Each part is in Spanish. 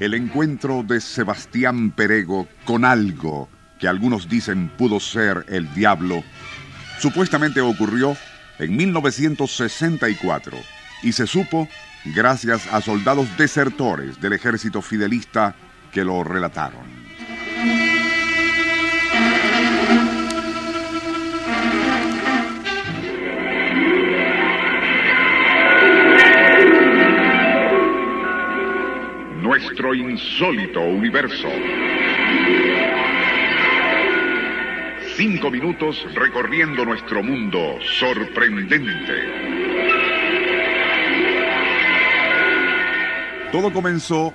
El encuentro de Sebastián Perego con algo que algunos dicen pudo ser el diablo, supuestamente ocurrió en 1964 y se supo gracias a soldados desertores del ejército fidelista que lo relataron. Nuestro insólito universo. Cinco minutos recorriendo nuestro mundo sorprendente. Todo comenzó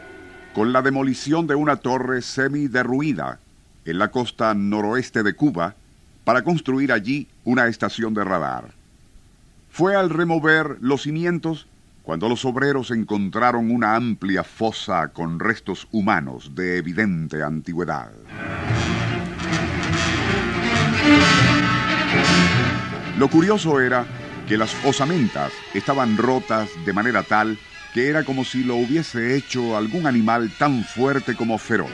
con la demolición de una torre semi-derruida en la costa noroeste de Cuba para construir allí una estación de radar. Fue al remover los cimientos cuando los obreros encontraron una amplia fosa con restos humanos de evidente antigüedad. Lo curioso era que las osamentas estaban rotas de manera tal que era como si lo hubiese hecho algún animal tan fuerte como feroz.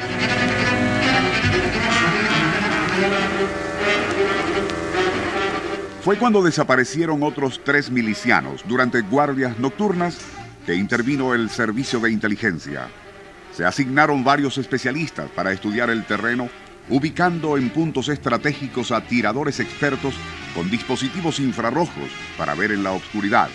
Fue cuando desaparecieron otros tres milicianos durante guardias nocturnas que intervino el servicio de inteligencia. Se asignaron varios especialistas para estudiar el terreno, ubicando en puntos estratégicos a tiradores expertos con dispositivos infrarrojos para ver en la oscuridad.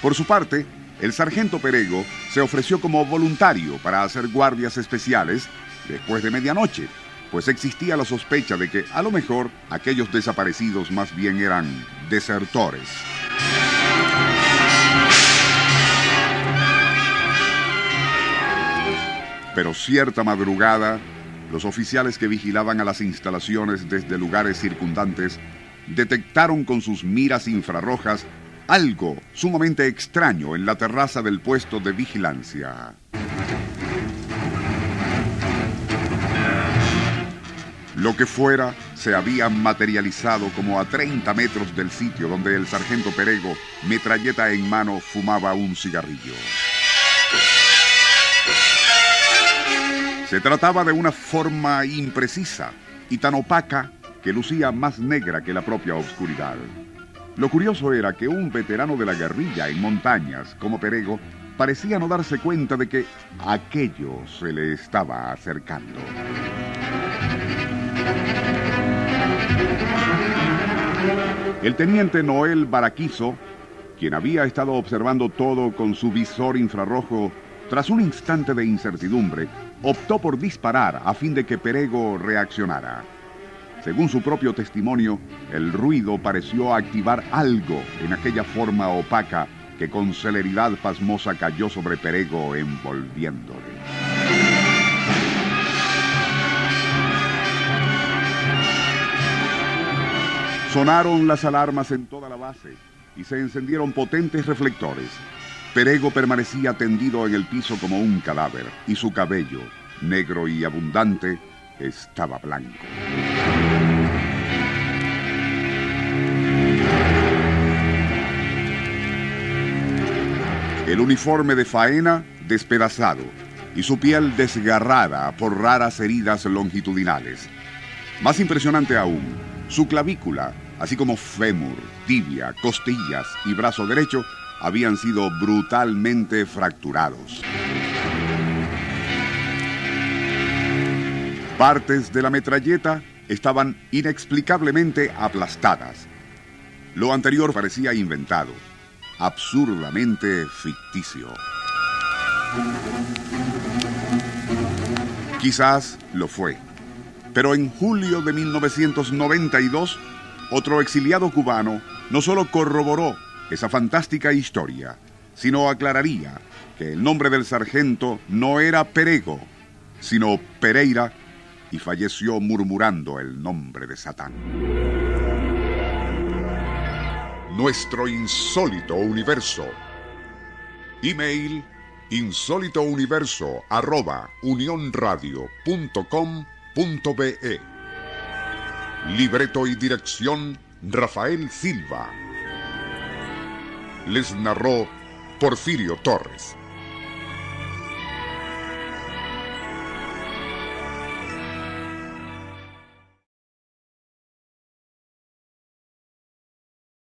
Por su parte, el sargento Perego se ofreció como voluntario para hacer guardias especiales después de medianoche pues existía la sospecha de que a lo mejor aquellos desaparecidos más bien eran desertores. Pero cierta madrugada, los oficiales que vigilaban a las instalaciones desde lugares circundantes detectaron con sus miras infrarrojas algo sumamente extraño en la terraza del puesto de vigilancia. Lo que fuera se había materializado como a 30 metros del sitio donde el sargento Perego, metralleta en mano, fumaba un cigarrillo. Se trataba de una forma imprecisa y tan opaca que lucía más negra que la propia oscuridad. Lo curioso era que un veterano de la guerrilla en montañas como Perego parecía no darse cuenta de que aquello se le estaba acercando. El teniente Noel Baraquizo, quien había estado observando todo con su visor infrarrojo, tras un instante de incertidumbre, optó por disparar a fin de que Perego reaccionara. Según su propio testimonio, el ruido pareció activar algo en aquella forma opaca que con celeridad pasmosa cayó sobre Perego envolviéndole. Sonaron las alarmas en toda la base y se encendieron potentes reflectores. Perego permanecía tendido en el piso como un cadáver y su cabello, negro y abundante, estaba blanco. El uniforme de faena despedazado y su piel desgarrada por raras heridas longitudinales. Más impresionante aún, su clavícula así como fémur, tibia, costillas y brazo derecho, habían sido brutalmente fracturados. Partes de la metralleta estaban inexplicablemente aplastadas. Lo anterior parecía inventado, absurdamente ficticio. Quizás lo fue, pero en julio de 1992 otro exiliado cubano no solo corroboró esa fantástica historia, sino aclararía que el nombre del sargento no era Perego, sino Pereira, y falleció murmurando el nombre de Satán. Nuestro insólito universo. Email insólitouniverso arroba unionradio.com.be Libreto y dirección Rafael Silva. Les narró Porfirio Torres.